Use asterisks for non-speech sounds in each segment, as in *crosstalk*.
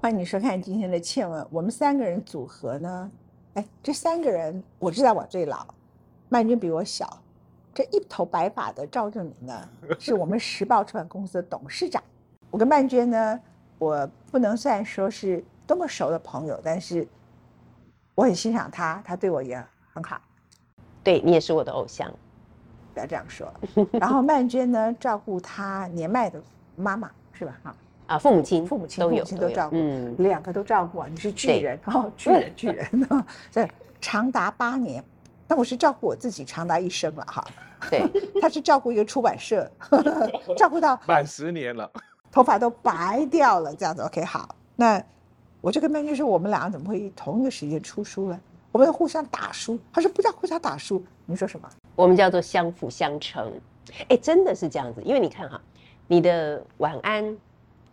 欢迎你收看今天的《倩文》。我们三个人组合呢，哎，这三个人我知道我最老，曼君比我小，这一头白发的赵正明呢，是我们时报出版公司的董事长。我跟曼娟呢，我不能算说是多么熟的朋友，但是我很欣赏他，他对我也很好。对你也是我的偶像，不要这样说。然后曼娟呢，照顾她年迈的妈妈，是吧？哈。啊，父母亲、父母亲、都有父母亲都照顾，嗯，两个都照顾啊！你是巨人 *laughs* 哦，巨人巨人啊！*laughs* 对长达八年，那我是照顾我自己长达一生了哈。对，*laughs* 他是照顾一个出版社，照顾到满十年了，头发都白掉了，这样子 OK 好。那我就跟曼君说，我们两个怎么会同一个时间出书呢？我们要互相打书。他说不叫互相打书，你说什么？我们叫做相辅相成。哎，真的是这样子，因为你看哈，你的晚安。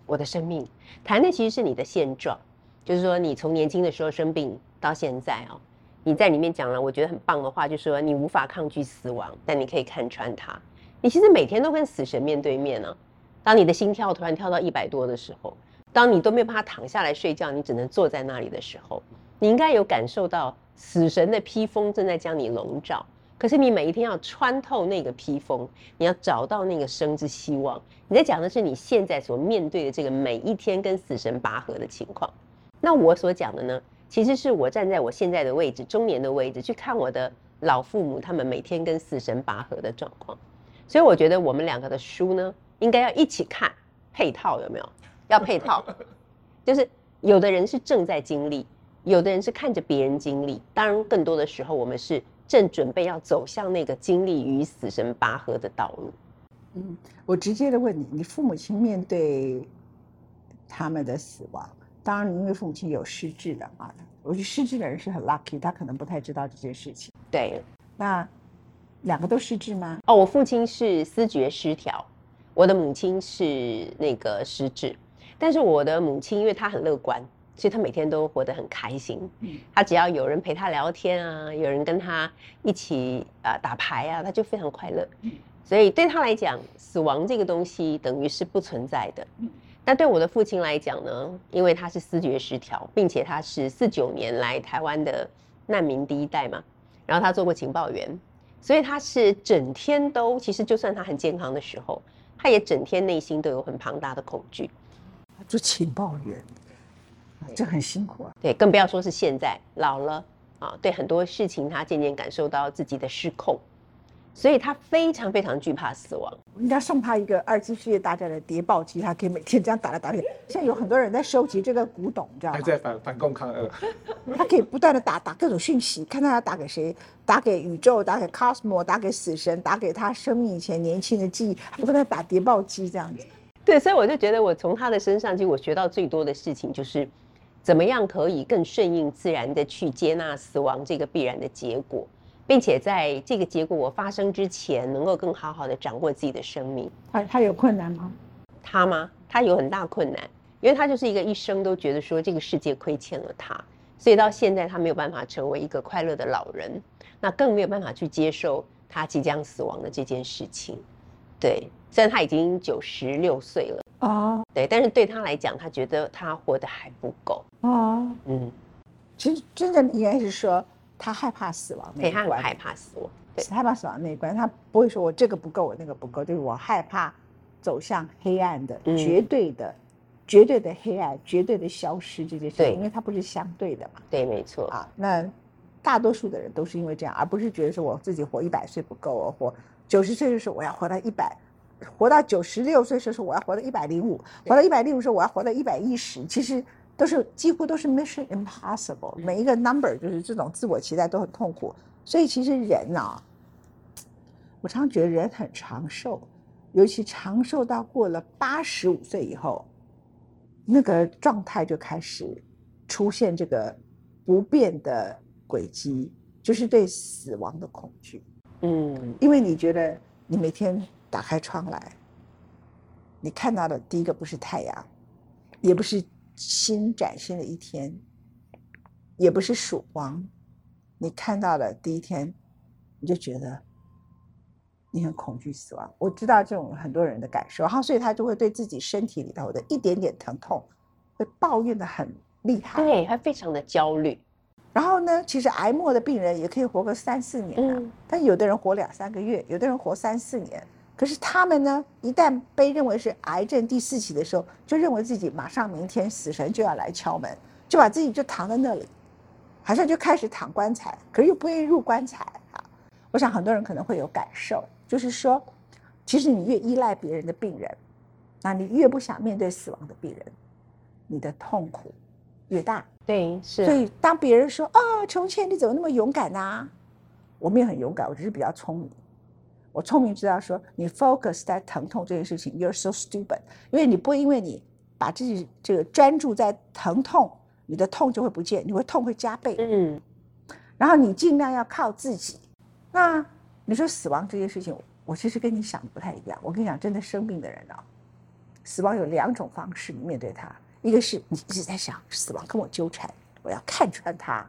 我的生命谈的其实是你的现状，就是说你从年轻的时候生病到现在哦，你在里面讲了我觉得很棒的话，就是说你无法抗拒死亡，但你可以看穿它。你其实每天都跟死神面对面呢。当你的心跳突然跳到一百多的时候，当你都没有办法躺下来睡觉，你只能坐在那里的时候，你应该有感受到死神的披风正在将你笼罩。可是你每一天要穿透那个披风，你要找到那个生之希望。你在讲的是你现在所面对的这个每一天跟死神拔河的情况。那我所讲的呢，其实是我站在我现在的位置，中年的位置去看我的老父母他们每天跟死神拔河的状况。所以我觉得我们两个的书呢，应该要一起看，配套有没有？*laughs* 要配套，就是有的人是正在经历，有的人是看着别人经历。当然，更多的时候我们是。正准备要走向那个经历与死神拔河的道路。嗯，我直接的问你，你父母亲面对他们的死亡，当然因为父母亲有失智的啊，我觉得失智的人是很 lucky，他可能不太知道这件事情。对，那两个都失智吗？哦，我父亲是思觉失调，我的母亲是那个失智，但是我的母亲因为她很乐观。所以他每天都活得很开心。嗯他只要有人陪他聊天啊，有人跟他一起啊打牌啊，他就非常快乐。嗯所以对他来讲，死亡这个东西等于是不存在的。嗯但对我的父亲来讲呢，因为他是思觉失调，并且他是四九年来台湾的难民第一代嘛，然后他做过情报员，所以他是整天都其实就算他很健康的时候，他也整天内心都有很庞大的恐惧。做情报员。这很辛苦啊，对，更不要说是现在老了啊，对很多事情他渐渐感受到自己的失控，所以他非常非常惧怕死亡。我应该送他一个二次世界大战的谍报机，他可以每天这样打来打去。现在有很多人在收集这个古董，你知道吗？还在反反共抗俄，*laughs* 他可以不断的打打各种讯息，看他要打给谁，打给宇宙，打给 cosmo，打给死神，打给他生命以前年轻的记忆，不断打谍报机这样子。对，所以我就觉得我从他的身上，其实我学到最多的事情就是。怎么样可以更顺应自然的去接纳死亡这个必然的结果，并且在这个结果我发生之前，能够更好好的掌握自己的生命？他他有困难吗？他吗？他有很大困难，因为他就是一个一生都觉得说这个世界亏欠了他，所以到现在他没有办法成为一个快乐的老人，那更没有办法去接受他即将死亡的这件事情。对，虽然他已经九十六岁了。哦，对，但是对他来讲，他觉得他活得还不够。哦，嗯，其实真正应该是说他害怕死亡那一关，害怕死亡，对，害怕死亡那一关，他不会说我这个不够，我那个不够，就是我害怕走向黑暗的绝对的、绝对的黑暗、绝对的消失这件事情，因为它不是相对的嘛。对，没错。啊，那大多数的人都是因为这样，而不是觉得说我自己活一百岁不够，活九十岁的时候我要活到一百。活到九十六岁时候，我要活到一百零五；活到一百零五时候，我要活到一百一十。其实都是几乎都是 mission impossible。每一个 number 就是这种自我期待都很痛苦。所以其实人啊，我常觉得人很长寿，尤其长寿到过了八十五岁以后，那个状态就开始出现这个不变的轨迹，就是对死亡的恐惧。嗯，因为你觉得你每天。打开窗来，你看到的第一个不是太阳，也不是新崭新的一天，也不是曙光。你看到的第一天，你就觉得你很恐惧死亡。我知道这种很多人的感受，然后所以他就会对自己身体里头的一点点疼痛，会抱怨的很厉害。对，他非常的焦虑。然后呢，其实癌末的病人也可以活个三四年啊，嗯但有的人活两三个月，有的人活三四年。可是他们呢，一旦被认为是癌症第四期的时候，就认为自己马上明天死神就要来敲门，就把自己就躺在那里，好像就开始躺棺材，可是又不愿意入棺材啊。我想很多人可能会有感受，就是说，其实你越依赖别人的病人，那你越不想面对死亡的病人，你的痛苦越大。对，是啊。所以当别人说啊，琼倩你怎么那么勇敢呐、我没有很勇敢，我只是比较聪明。我聪明知道说，你 focus 在疼痛这件事情，you're so stupid，因为你不会因为你把自己这个专注在疼痛，你的痛就会不见，你会痛会加倍。嗯，然后你尽量要靠自己。那你说死亡这件事情，我其实跟你想的不太一样。我跟你讲，真的生病的人啊，死亡有两种方式你面对它，一个是你一直在想死亡跟我纠缠，我要看穿它。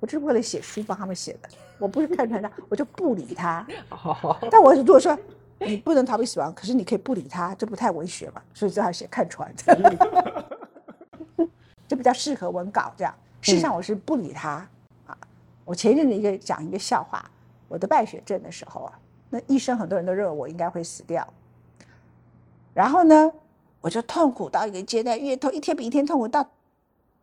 我这是为了写书帮他们写的，我不是看穿它，我就不理它。*laughs* 但我如果说你不能逃避死亡，可是你可以不理它，这不太文学嘛，所以最好写看穿。*laughs* 就比较适合文稿这样。事实上我是不理他啊。我前一阵子一个讲一个笑话，我得败血症的时候啊，那医生很多人都认为我应该会死掉，然后呢，我就痛苦到一个阶段，越痛一天比一天痛苦到，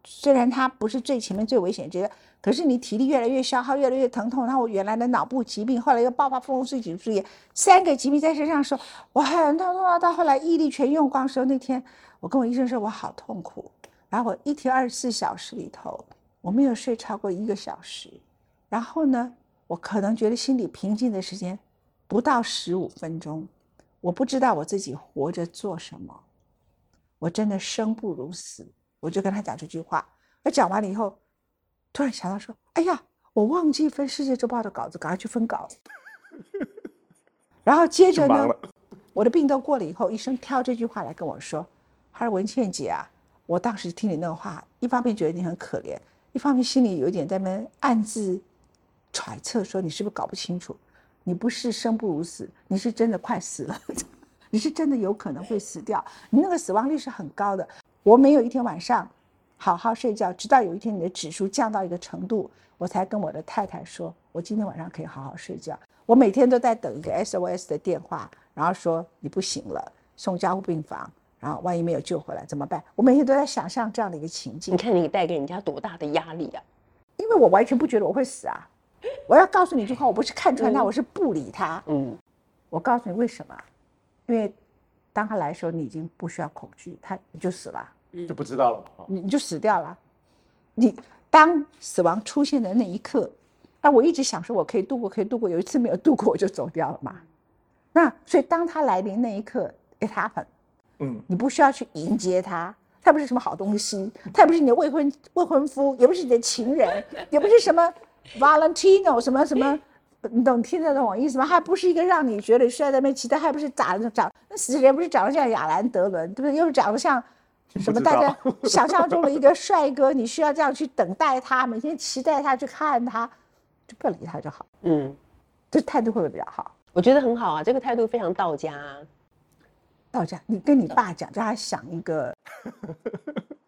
虽然它不是最前面最危险的阶段，可是你体力越来越消耗，越来越疼痛，然后我原来的脑部疾病，后来又爆发风湿脊柱炎，三个疾病在身上的时候，我很痛痛到到后来毅力全用光的时候，那天我跟我医生说我好痛苦，然后我一天二十四小时里头，我没有睡超过一个小时，然后呢，我可能觉得心里平静的时间不到十五分钟，我不知道我自己活着做什么，我真的生不如死。我就跟他讲这句话，我讲完了以后，突然想到说，哎呀，我忘记分《世界周报》的稿子，赶快去分稿。然后接着呢我的病都过了以后，医生挑这句话来跟我说：“他说文倩姐啊，我当时听你那个话，一方面觉得你很可怜，一方面心里有一点在那暗自揣测，说你是不是搞不清楚？你不是生不如死，你是真的快死了，你是真的有可能会死掉，你那个死亡率是很高的。我没有一天晚上好好睡觉，直到有一天你的指数降到一个程度，我才跟我的太太说，我今天晚上可以好好睡觉。我每天都在等一个 SOS 的电话，然后说你不行了，送加护病房，然后万一没有救回来怎么办？我每天都在想象这样的一个情境你，看你带给人家多大的压力啊！因为我完全不觉得我会死啊。我要告诉你一句话，我不是看穿他，嗯我是不理他。嗯，我告诉你为什么？因为当他来的时候，你已经不需要恐惧，他你就死了。就不知道了你你就死掉了。你当死亡出现的那一刻，啊，我一直想说我可以度过，可以度过，有一次没有度过，我就走掉了嘛。那所以当他来临那一刻，it happened，嗯，你不需要去迎接他，他不是什么好东西，他也不是你的未婚未婚夫，也不是你的情人，也不是什么 Valentino 什么什么。你懂听得懂我意思吗？还不是一个让你觉得需要在那边期待，还不是长得长那死人不是长得像亚兰德伦，对不对？又是长得像什么大家想象中的一个帅哥，你需要这样去等待他，每天期待他，去看他，就不要理他就好。嗯，这态度会不会比较好？我觉得很好啊，这个态度非常道家、啊。到家，你跟你爸讲，叫他想一个，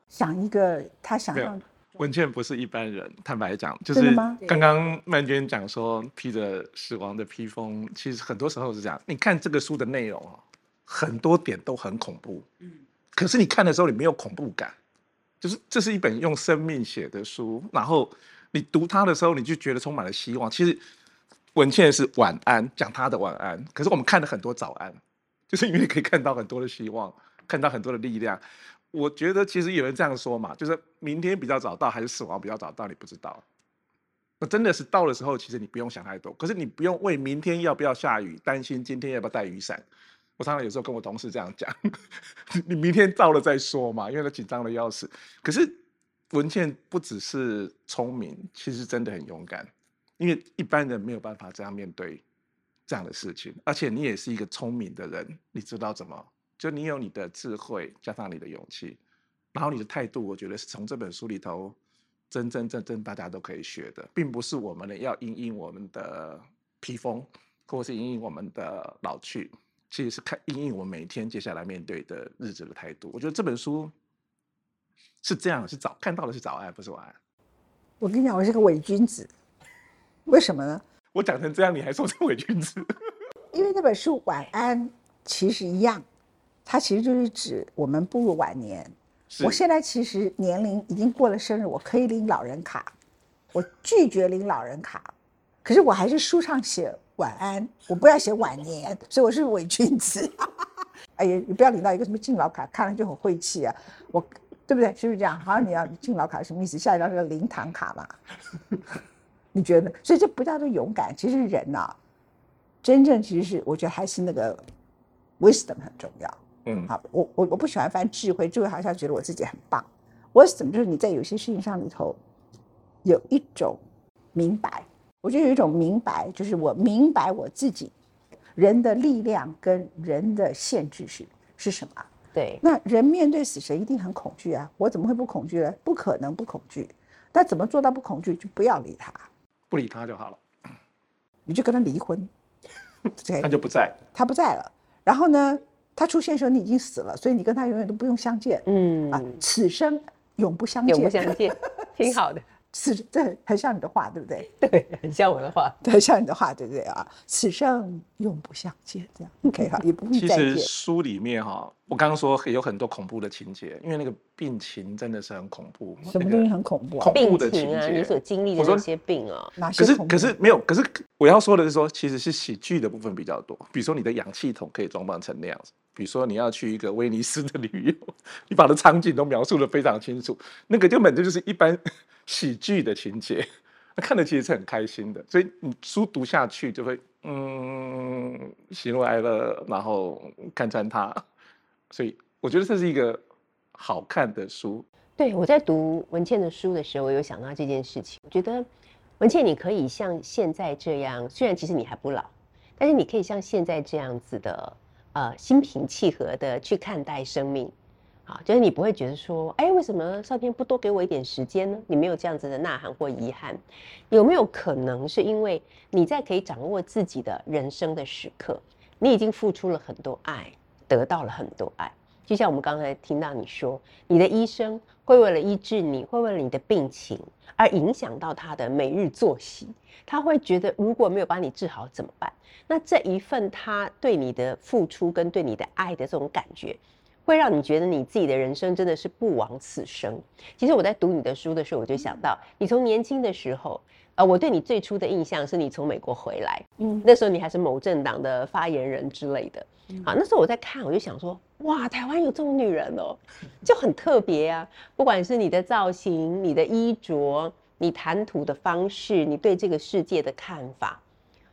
想一个他想没有象文倩不是一般人，坦白讲，就是刚刚曼娟讲说披着死亡的披风，其实很多时候是这样。你看这个书的内容哦，很多点都很恐怖，嗯，可是你看的时候你没有恐怖感，就是这是一本用生命写的书，然后你读它的时候，你就觉得充满了希望。其实文倩是晚安，讲她的晚安，可是我们看了很多早安，就是因为可以看到很多的希望，看到很多的力量。我觉得其实有人这样说嘛，就是明天比较早到还是死亡比较早到，你不知道。那真的是到的时候，其实你不用想太多，可是你不用为明天要不要下雨担心，今天要不要带雨伞。我常常有时候跟我同事这样讲，*laughs* 你明天到了再说嘛，因为他紧张的要死。可是文倩不只是聪明，其实真的很勇敢，因为一般人没有办法这样面对这样的事情，而且你也是一个聪明的人，你知道怎么，就你有你的智慧，加上你的勇气，然后你的态度，我觉得是从这本书里头真真正正大家都可以学的，并不是我们呢要因应我们的披风，或是因应我们的老去，其实是看因应我们每天接下来面对的日子的态度。我觉得这本书是这样，是早看到的是早安，不是晚安。我跟你讲，我是个伪君子，为什么呢？我讲成这样，你还说是伪君子？*laughs* 因为那本书《晚安》其实一样，它其实就是指我们步入晚年。我现在其实年龄已经过了生日，我可以领老人卡，我拒绝领老人卡，可是我还是书上写晚安，我不要写晚年，所以我是伪君子。*laughs* 哎呀，你不要领到一个什么敬老卡，看了就很晦气啊！我对不对？是不是这样？好像你要敬老卡什么意思？下一张是个灵堂卡嘛？*laughs* 你觉得？所以这不叫做勇敢，其实人呐、真正其实是我觉得还是那个 wisdom 很重要。嗯，好，我我我不喜欢翻智慧，智慧好像觉得我自己很棒。wisdom 就是你在有些事情上里头有一种明白，我觉得有一种明白，就是我明白我自己人的力量跟人的限制是是什么。对，那人面对死神一定很恐惧啊，我怎么会不恐惧呢？不可能不恐惧。那怎么做到不恐惧？就不要理他，不理他就好了，你就跟他离婚。*laughs* 对他就不在。他不在了，然后呢，他出现的时候你已经死了，所以你跟他永远都不用相见。嗯啊，此生永不相见。永不相见，*laughs* 挺好的，此这很像你的话，对不对？*laughs* 对，很像我的话。对，很像你的话，对不对啊？此生永不相见，这样 OK *laughs* 哈，也不必其实再见。书里面哈，我刚刚说有很多恐怖的情节，因为那个病情真的是很恐怖。什么东西很恐怖啊恐？病怖的情情啊，节你所经历的那些病啊，哪些可是？可是没有，可是我要说的是说，其实是喜剧的部分比较多。比如说你的氧气筒可以装扮成那样子，比如说你要去一个威尼斯的旅游，你把的场景都描述的非常清楚，那个根本就就是一般喜剧的情节，*laughs* 那看的其实是很开心的。所以你书读下去就会嗯喜怒哀乐，然后看穿它。所以我觉得这是一个好看的书。对，我在读文倩的书的时候，我有想到这件事情。我觉得文倩，你可以像现在这样，虽然其实你还不老，但是你可以像现在这样子的，呃，心平气和的去看待生命。好，就是你不会觉得说，哎，为什么上天不多给我一点时间呢？你没有这样子的呐喊或遗憾，有没有可能是因为你在可以掌握自己的人生的时刻，你已经付出了很多爱，得到了很多爱？就像我们刚才听到你说，你的医生会为了医治你，会为了你的病情而影响到他的每日作息，他会觉得如果没有把你治好怎么办？那这一份他对你的付出跟对你的爱的这种感觉，会让你觉得你自己的人生真的是不枉此生。其实我在读你的书的时候，我就想到，你从年轻的时候，呃，我对你最初的印象是你从美国回来，嗯那时候你还是某政党的发言人之类的。好，那时候我在看，我就想说，哇，台湾有这种女人哦，就很特别啊。不管是你的造型、你的衣着、你谈吐的方式、你对这个世界的看法，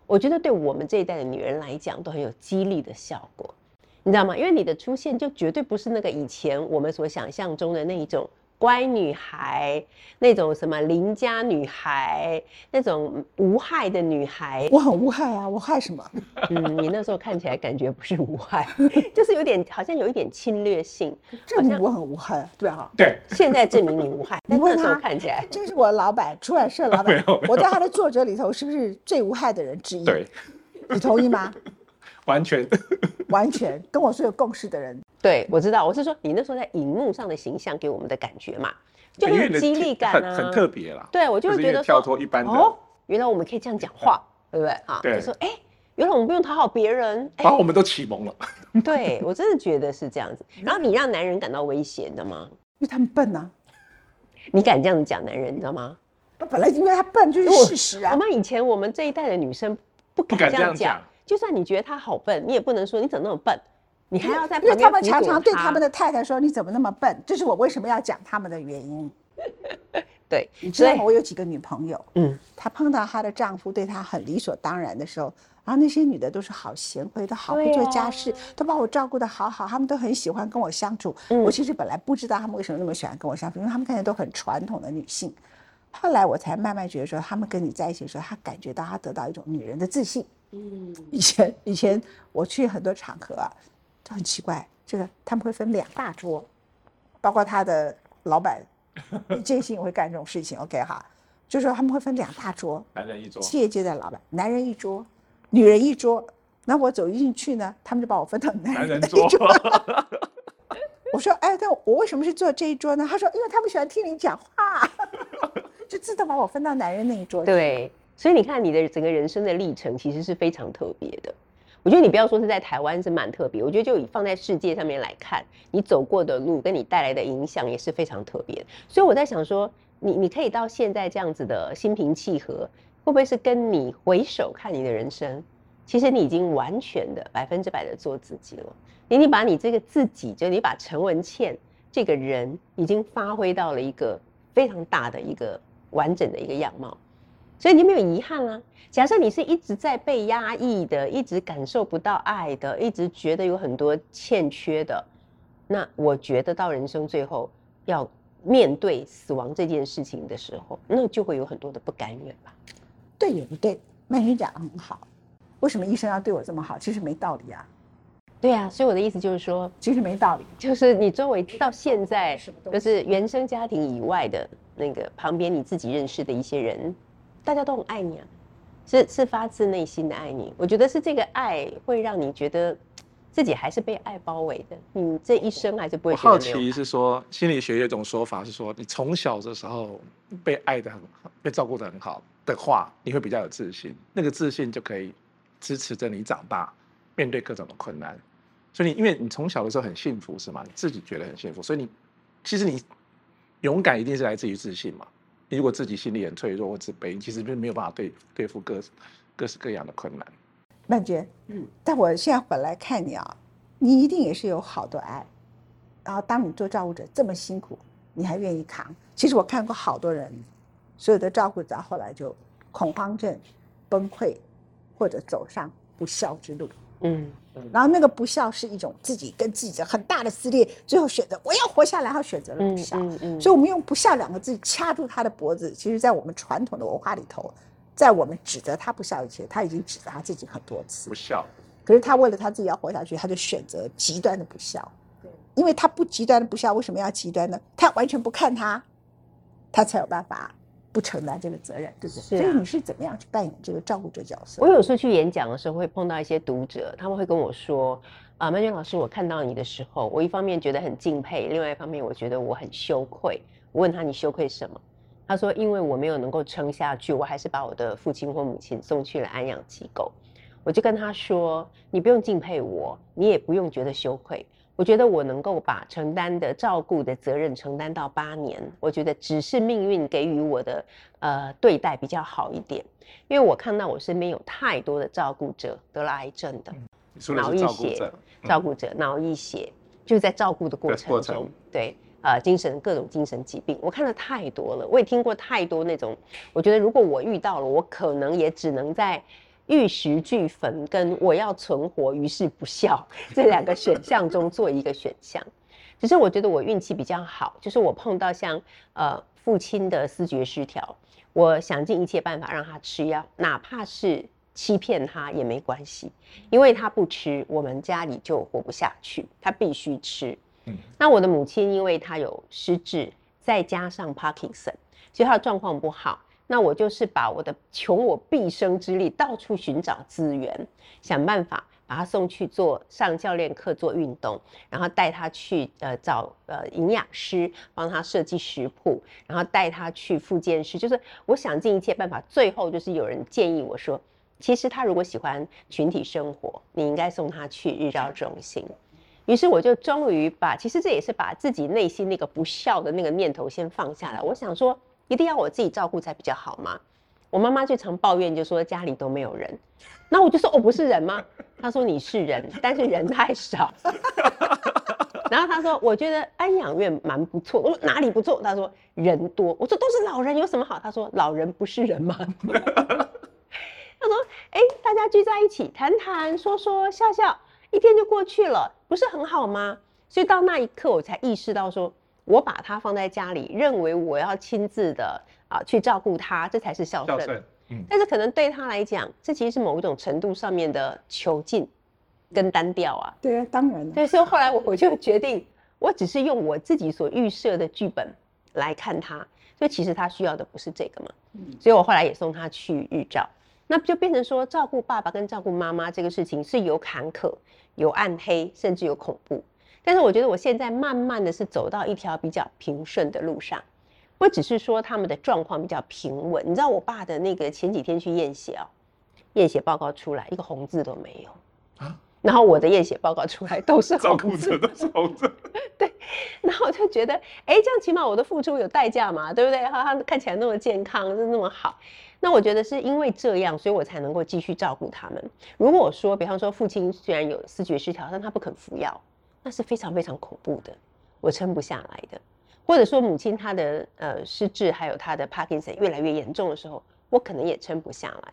我觉得对我们这一代的女人来讲，都很有激励的效果。你知道吗？因为你的出现就绝对不是那个以前我们所想象中的那一种乖女孩，那种什么邻家女孩，那种无害的女孩。我很无害啊，我害什么？嗯，你那时候看起来感觉不是无害，*laughs* 就是有点好像有一点侵略性。证明我很无害啊，对哈。对，现在证明你无害，*laughs* 但你问那时候他看起来，这是我老板，出版社老板 *laughs* 没，有我在他的作者里头是不是最无害的人之一？对，你同意吗？完全完全跟我是有共识的人，对我知道，我是说你那时候在荧幕上的形象给我们的感觉嘛，就很有激励感啊，很很特别啦。对，我就会觉得就是跳脱一般的哦，原来我们可以这样讲话，对不对啊？对就说哎，原来我们不用讨好别人，哎把，我们都启蒙了。*laughs* 对我真的觉得是这样子。然后你让男人感到威胁，你知道吗？因为他们笨啊。你敢这样子讲男人，你知道吗？本来因为他笨就是事实啊我。们以前我们这一代的女生不敢这样讲，就算你觉得他好笨，你也不能说你怎么那么笨，你还要在因为他们常常对他们的太太说：“你怎么那么笨？”这是我为什么要讲他们的原因。*laughs* 对，你知道吗？我有几个女朋友，嗯，她碰到她的丈夫对她很理所当然的时候，然后那些女的都是好贤惠，都好会做家事，啊都把我照顾的好好，她们都很喜欢跟我相处。嗯我其实本来不知道她们为什么那么喜欢跟我相处，因为她们看起来都很传统的女性。后来我才慢慢觉得说，她们跟你在一起的时候，她感觉到她得到一种女人的自信。嗯，以前以前我去很多场合啊，就很奇怪，这个他们会分两大桌，包括他的老板，建信也会干这种事情。OK 哈，就是说他们会分两大桌，男人一桌，企业界的老板，男人一桌，女人一桌。那我走进去呢，他们就把我分到男男人的一桌，*laughs* 我说，哎，但我我为什么是坐这一桌呢？他说，因为他们喜欢听你讲话，*laughs* 就自动把我分到男人那一桌。对，所以你看你的整个人生的历程其实是非常特别的。我觉得你不要说是在台湾是蛮特别，我觉得就以放在世界上面来看，你走过的路跟你带来的影响也是非常特别。所以我在想说，你你可以到现在这样子的心平气和，会不会是跟你回首看你的人生，其实你已经完全的百分之百的做自己了。你你把你这个自己，就你把陈文茜这个人，已经发挥到了一个非常大的一个完整的一个样貌。所以你没有遗憾啊。假设你是一直在被压抑的，一直感受不到爱的，一直觉得有很多欠缺的，那我觉得到人生最后要面对死亡这件事情的时候，那就会有很多的不甘愿吧。对也不对，曼云讲的很好。为什么医生要对我这么好？其实没道理啊。对啊，所以我的意思就是说，其实没道理。就是你周围到现在，就是原生家庭以外的那个旁边你自己认识的一些人。大家都很爱你啊，是是发自内心的爱你。我觉得是这个爱会让你觉得自己还是被爱包围的，你这一生还是不会。好奇是说，心理学有一种说法是说，你从小的时候被爱的很好，被照顾的很好的话，你会比较有自信，那个自信就可以支持着你长大，面对各种的困难。所以你因为你从小的时候很幸福是吗？你自己觉得很幸福，所以你其实你勇敢一定是来自于自信嘛。你如果自己心里很脆弱或自卑，其实就没有办法对对付各各式各样的困难。曼娟，嗯，但我现在回来看你啊，你一定也是有好多爱，然后当你做照顾者这么辛苦，你还愿意扛。其实我看过好多人，所有的照顾者后来就恐慌症、崩溃，或者走上不孝之路。嗯。然后那个不孝是一种自己跟自己的很大的撕裂，最后选择我要活下来，然后选择了不孝。嗯嗯所以，我们用不孝两个字掐住他的脖子。其实，在我们传统的文化里头，在我们指责他不孝以前，他已经指责他自己很多次。不孝。可是他为了他自己要活下去，他就选择极端的不孝。对。因为他不极端的不孝，为什么要极端呢？他完全不看他，他才有办法。不承担这个责任，对不对？所以你是怎么样去扮演这个照顾者角色？我有时候去演讲的时候，会碰到一些读者，他们会跟我说：“啊，曼娟老师，我看到你的时候，我一方面觉得很敬佩，另外一方面我觉得我很羞愧。”我问他：“你羞愧什么？”他说：“因为我没有能够撑下去，我还是把我的父亲或母亲送去了安养机构。”我就跟他说：“你不用敬佩我，你也不用觉得羞愧。”我觉得我能够把承担的照顾的责任承担到八年，我觉得只是命运给予我的呃对待比较好一点，因为我看到我身边有太多的照顾者得了癌症的，脑溢血，照顾者脑溢血，就在照顾的过程中，对，呃，精神各种精神疾病，我看了太多了，我也听过太多那种，我觉得如果我遇到了，我可能也只能在。玉石俱焚跟我要存活于世不孝 *laughs* 这两个选项中做一个选项，只是我觉得我运气比较好，就是我碰到像呃父亲的思觉失调，我想尽一切办法让他吃药，哪怕是欺骗他也没关系，因为他不吃，我们家里就活不下去，他必须吃。嗯，那我的母亲因为她有失智，再加上 Parkinson，所以她的状况不好。那我就是把我的穷我毕生之力，到处寻找资源，想办法把他送去做上教练课做运动，然后带他去呃找呃营养师帮他设计食谱，然后带他去复健室，就是我想尽一切办法。最后就是有人建议我说，其实他如果喜欢群体生活，你应该送他去日照中心。于是我就终于把，其实这也是把自己内心那个不孝的那个念头先放下来。我想说。一定要我自己照顾才比较好吗？我妈妈最常抱怨，就说家里都没有人。那我就说，我不是人吗？*laughs* 她说你是人，但是人太少。*laughs* 然后她说，我觉得安养院蛮不错。我说哪里不错？她说人多。我说都是老人，有什么好？她说老人不是人吗？*laughs* 她说，哎，大家聚在一起谈谈说说笑笑，一天就过去了，不是很好吗？所以到那一刻，我才意识到说。我把他放在家里，认为我要亲自的啊去照顾他，这才是孝顺。嗯，但是可能对他来讲，这其实是某一种程度上面的囚禁跟单调啊。对啊，当然了。对，所以后来我我就决定，我只是用我自己所预设的剧本来看他，所以其实他需要的不是这个嘛。嗯，所以我后来也送他去日照，那就变成说，照顾爸爸跟照顾妈妈这个事情是有坎坷、有暗黑，甚至有恐怖。但是我觉得我现在慢慢的是走到一条比较平顺的路上，不只是说他们的状况比较平稳。你知道我爸的那个前几天去验血哦，验血报告出来一个红字都没有啊，然后我的验血报告出来都是照顾者的红字，*laughs* 对，然后我就觉得，哎，这样起码我的付出有代价嘛，对不对？他他看起来那么健康，是那么好。那我觉得是因为这样，所以我才能够继续照顾他们。如果说，比方说父亲虽然有视觉失调，但他不肯服药，那是非常非常恐怖的，我撑不下来的。或者说母亲她的呃失智，还有她的帕金森越来越严重的时候，我可能也撑不下来。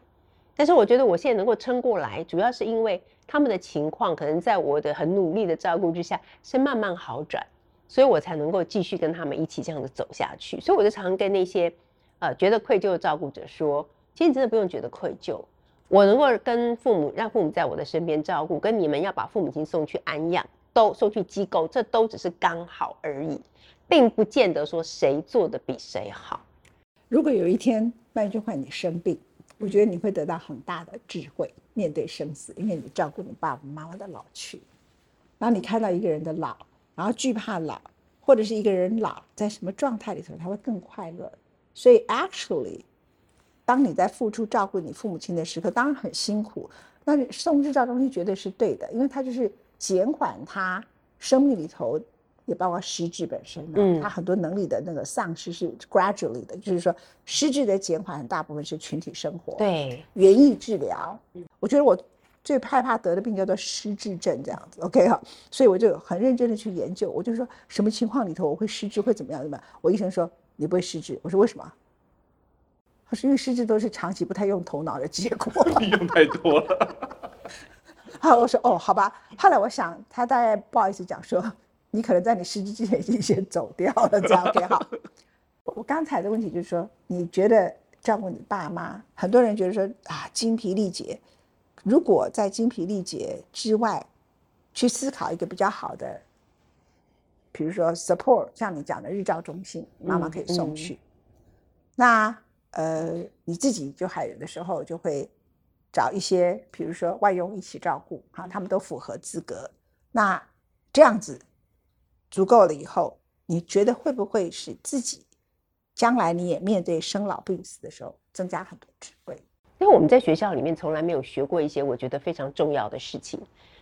但是我觉得我现在能够撑过来，主要是因为他们的情况可能在我的很努力的照顾之下是慢慢好转，所以我才能够继续跟他们一起这样子走下去。所以我就常跟那些。呃，觉得愧疚的照顾者说：“其实你真的不用觉得愧疚，我能够跟父母让父母在我的身边照顾，跟你们要把父母亲送去安养，都送去机构，这都只是刚好而已，并不见得说谁做的比谁好。如果有一天麦君焕你生病，我觉得你会得到很大的智慧，面对生死，因为你照顾你爸爸妈妈的老去，然后你看到一个人的老，然后惧怕老，或者是一个人老在什么状态里头，他会更快乐。”所以，actually，当你在付出照顾你父母亲的时刻，当然很辛苦。那送日照中心绝对是对的，因为他就是减缓他生命里头，也包括失智本身的，他很多能力的那个丧失是 gradually 的，就是说失智的减缓很大部分是群体生活，对，园艺治疗。我觉得我最害怕得的病叫做失智症，这样子，OK 哈。所以我就很认真的去研究，我就说什么情况里头我会失智，会怎么样？怎么样？我医生说。你不会失智？我说为什么？他说因为失智都是长期不太用头脑的结果。你 *laughs* 用太多了。好，我说哦，好吧。后来我想，他大概不好意思讲说，你可能在你失智之前已经先走掉了，这样 OK 好。我刚才的问题就是说，你觉得照顾你爸妈，很多人觉得说啊，精疲力竭。如果在精疲力竭之外，去思考一个比较好的。比如说 support，像你讲的日照中心，妈妈可以送去。那呃，你自己就还有的时候就会找一些，比如说外佣一起照顾，哈，他们都符合资格。那这样子足够了以后，你觉得会不会使自己将来你也面对生老病死的时候增加很多智慧？因为我们在学校里面从来没有学过一些我觉得非常重要的事情。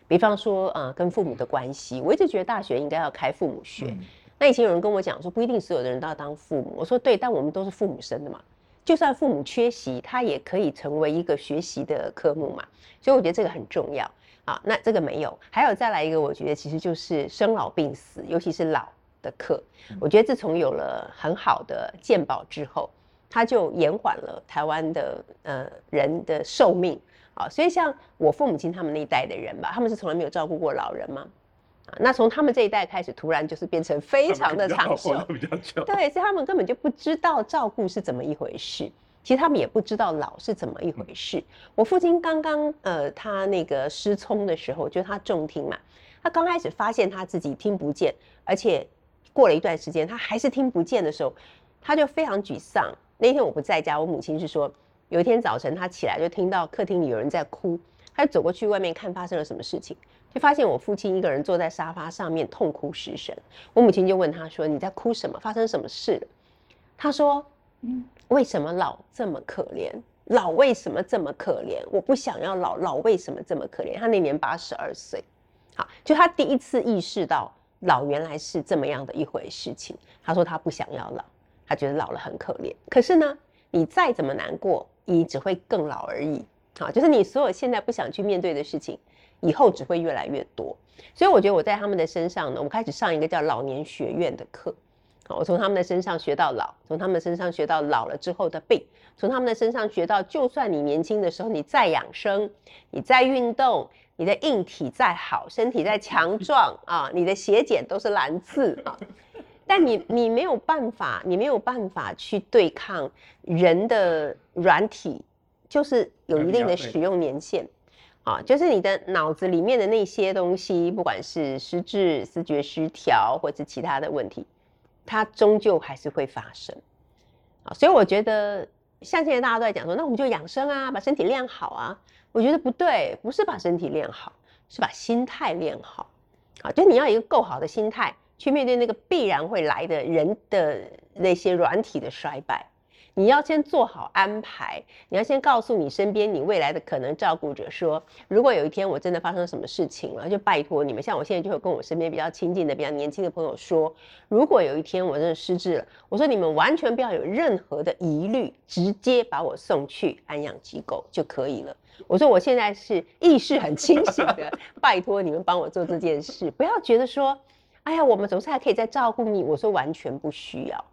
比方说，呃，跟父母的关系，我一直觉得大学应该要开父母学。那以前有人跟我讲说，不一定所有的人都要当父母。我说对，但我们都是父母生的嘛，就算父母缺席，他也可以成为一个学习的科目嘛。所以我觉得这个很重要啊。那这个没有，还有再来一个，我觉得其实就是生老病死，尤其是老的课。我觉得自从有了很好的健保之后，它就延缓了台湾的呃人的寿命。啊，所以像我父母亲他们那一代的人吧，他们是从来没有照顾过老人吗？啊，那从他们这一代开始，突然就是变成非常的长寿，对，所以他们根本就不知道照顾是怎么一回事。其实他们也不知道老是怎么一回事。我父亲刚刚呃，他那个失聪的时候，就是他重听嘛，他刚开始发现他自己听不见，而且过了一段时间他还是听不见的时候，他就非常沮丧。那天我不在家，我母亲是说。有一天早晨，他起来就听到客厅里有人在哭，他就走过去外面看发生了什么事情，就发现我父亲一个人坐在沙发上面痛哭失声。我母亲就问他说：“你在哭什么？发生什么事了？”他说：“嗯，为什么老这么可怜？老为什么这么可怜？我不想要老，老为什么这么可怜？”他那年八十二岁，好，就他第一次意识到老原来是这么样的一回事情。他说他不想要老，他觉得老了很可怜。可是呢，你再怎么难过。你只会更老而已，好，就是你所有现在不想去面对的事情，以后只会越来越多。所以我觉得我在他们的身上呢，我开始上一个叫老年学院的课，好，我从他们的身上学到老，从他们身上学到老了之后的病，从他们的身上学到，就算你年轻的时候你再养生，你再运动，你的硬体再好，身体再强 *laughs* 壮啊，你的血检都是蓝字啊。但你你没有办法，你没有办法去对抗人的软体，就是有一定的使用年限，啊，就是你的脑子里面的那些东西，不管是失智、思觉失调，或者是其他的问题，它终究还是会发生，啊，所以我觉得像现在大家都在讲说，那我们就养生啊，把身体练好啊，我觉得不对，不是把身体练好，是把心态练好。啊，就你要一个够好的心态去面对那个必然会来的人的那些软体的衰败。你要先做好安排，你要先告诉你身边你未来的可能照顾者说，如果有一天我真的发生什么事情了，就拜托你们。像我现在就会跟我身边比较亲近的、比较年轻的朋友说，如果有一天我真的失智了，我说你们完全不要有任何的疑虑，直接把我送去安养机构就可以了。我说我现在是意识很清醒的，*laughs* 拜托你们帮我做这件事，不要觉得说，哎呀，我们总是还可以再照顾你。我说完全不需要。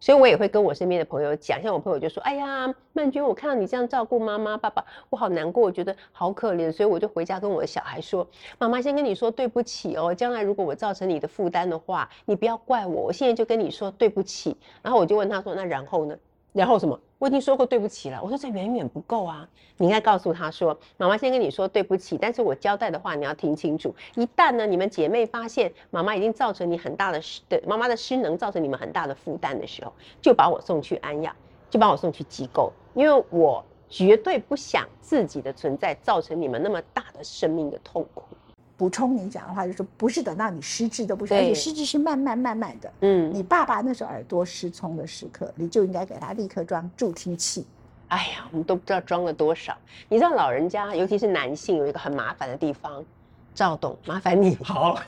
所以我也会跟我身边的朋友讲，像我朋友就说：“哎呀，曼君，我看到你这样照顾妈妈、爸爸，我好难过，我觉得好可怜。”所以我就回家跟我的小孩说：“妈妈先跟你说对不起哦，将来如果我造成你的负担的话，你不要怪我。我现在就跟你说对不起。”然后我就问他说：“那然后呢？”然后什么？我已经说过对不起了。我说这远远不够啊！你应该告诉他说：“妈妈先跟你说对不起，但是我交代的话你要听清楚。一旦呢，你们姐妹发现妈妈已经造成你很大的失的妈妈的失能，造成你们很大的负担的时候，就把我送去安养，就把我送去机构，因为我绝对不想自己的存在造成你们那么大的生命的痛苦。”补充你讲的话，就是不是等到你失智都不是，而且失智是慢慢慢慢的。嗯，你爸爸那时候耳朵失聪的时刻，你就应该给他立刻装助听器。哎呀，我们都不知道装了多少。你知道老人家，尤其是男性，有一个很麻烦的地方，赵董，麻烦你好，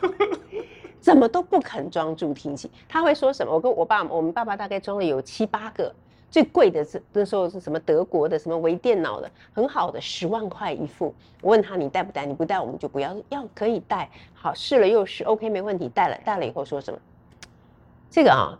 怎么都不肯装助听器。他会说什么？我跟我爸，我们爸爸大概装了有七八个。最贵的是那时候是什么德国的什么微电脑的很好的十万块一副，我问他你带不带？你不带我们就不要，要可以带。好试了又试，OK 没问题，带了带了以后说什么？这个啊，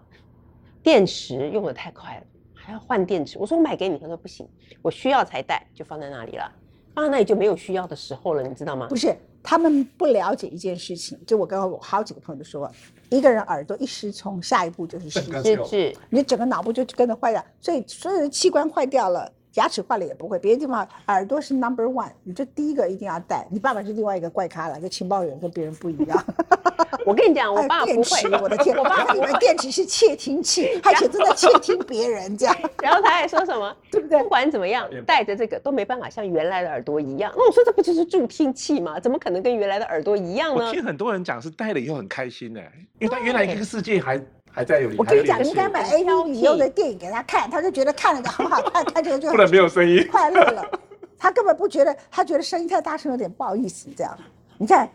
电池用的太快了，还要换电池。我说我买给你，他说不行，我需要才带，就放在那里了。放在那里就没有需要的时候了，你知道吗？不是。他们不了解一件事情，就我跟我好几个朋友都说，一个人耳朵一失聪，下一步就是失智，*laughs* 你整个脑部就跟着坏掉，所以所有的器官坏掉了。牙齿坏了也不会，别的地方耳朵是 number one，你这第一个一定要戴。你爸爸是另外一个怪咖了，这情报员跟别人不一样。*laughs* 我跟你讲，*laughs* *laughs* 我爸不会，我的天，我爸以为电池是窃听器，而且正在窃听别人这样。然后他还说什么，对不对？不管怎么样，带着这个都没办法像原来的耳朵一样。那我说这不就是助听器吗？怎么可能跟原来的耳朵一样呢？我听很多人讲是戴了以后很开心呢，因为他原来一个世界还。还在有，我跟你讲，你应该买 A V 女优的电影给他看，他就觉得看了个很好看，看这个就不能没有声音，快乐了。他根本不觉得，他觉得声音太大声有点不好意思。这样，你看，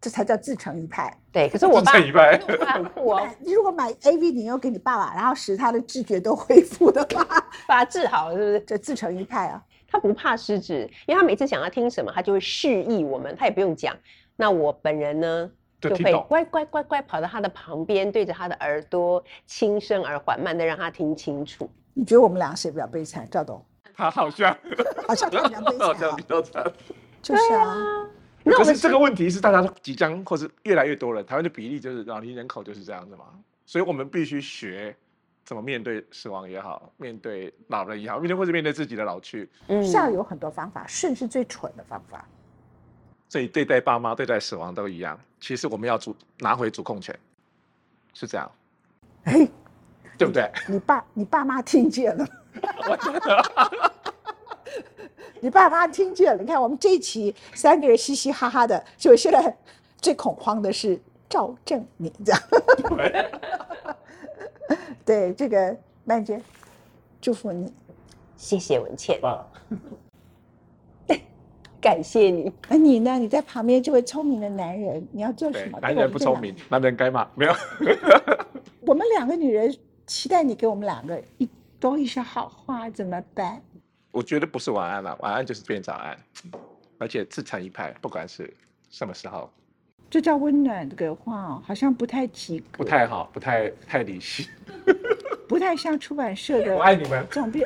这才叫自成一派。对，可是我爸一派很酷哦。*laughs* 你如果买 A V 女优给你爸爸，然后使他的知觉都恢复的话，把他治好，是不是？这自成一派啊。他不怕失智，因为他每次想要听什么，他就会示意我们，他也不用讲。那我本人呢？就会乖乖乖乖跑到他的旁边，对着他的耳朵轻声而缓慢的让他听清楚。你觉得我们俩谁比较悲惨？赵董，*laughs* 他好像 *laughs* 好像他比较悲 *laughs* 惨，好像比较惨。就是啊，可是这个问题是大家即将或是越来越多人，台湾的比例就是老龄人口就是这样子嘛，所以我们必须学怎么面对死亡也好，面对老人也好，面对或者面对自己的老去。嗯，像有很多方法，顺是最蠢的方法。所以对待爸妈、对待死亡都一样。其实我们要主拿回主控权，是这样。哎，对不对？你爸、你爸妈听见了。*laughs* 你爸妈听见了。你看我们这一期三个人嘻嘻哈哈的，就现在最恐慌的是赵正明这样。*laughs* 对，这个曼娟，祝福你，谢谢文倩。感谢你，那你呢？你在旁边这位聪明的男人，你要做什么？男人不聪明，男人该骂。没有。*laughs* 我们两个女人期待你给我们两个一多一些好话，怎么办？我觉得不是晚安了，晚安就是变早安，而且自成一派，不管是什么时候。这叫温暖的话，好像不太及格，不太好，不太太理性，不太像出版社的。*laughs* 我爱你们，总编。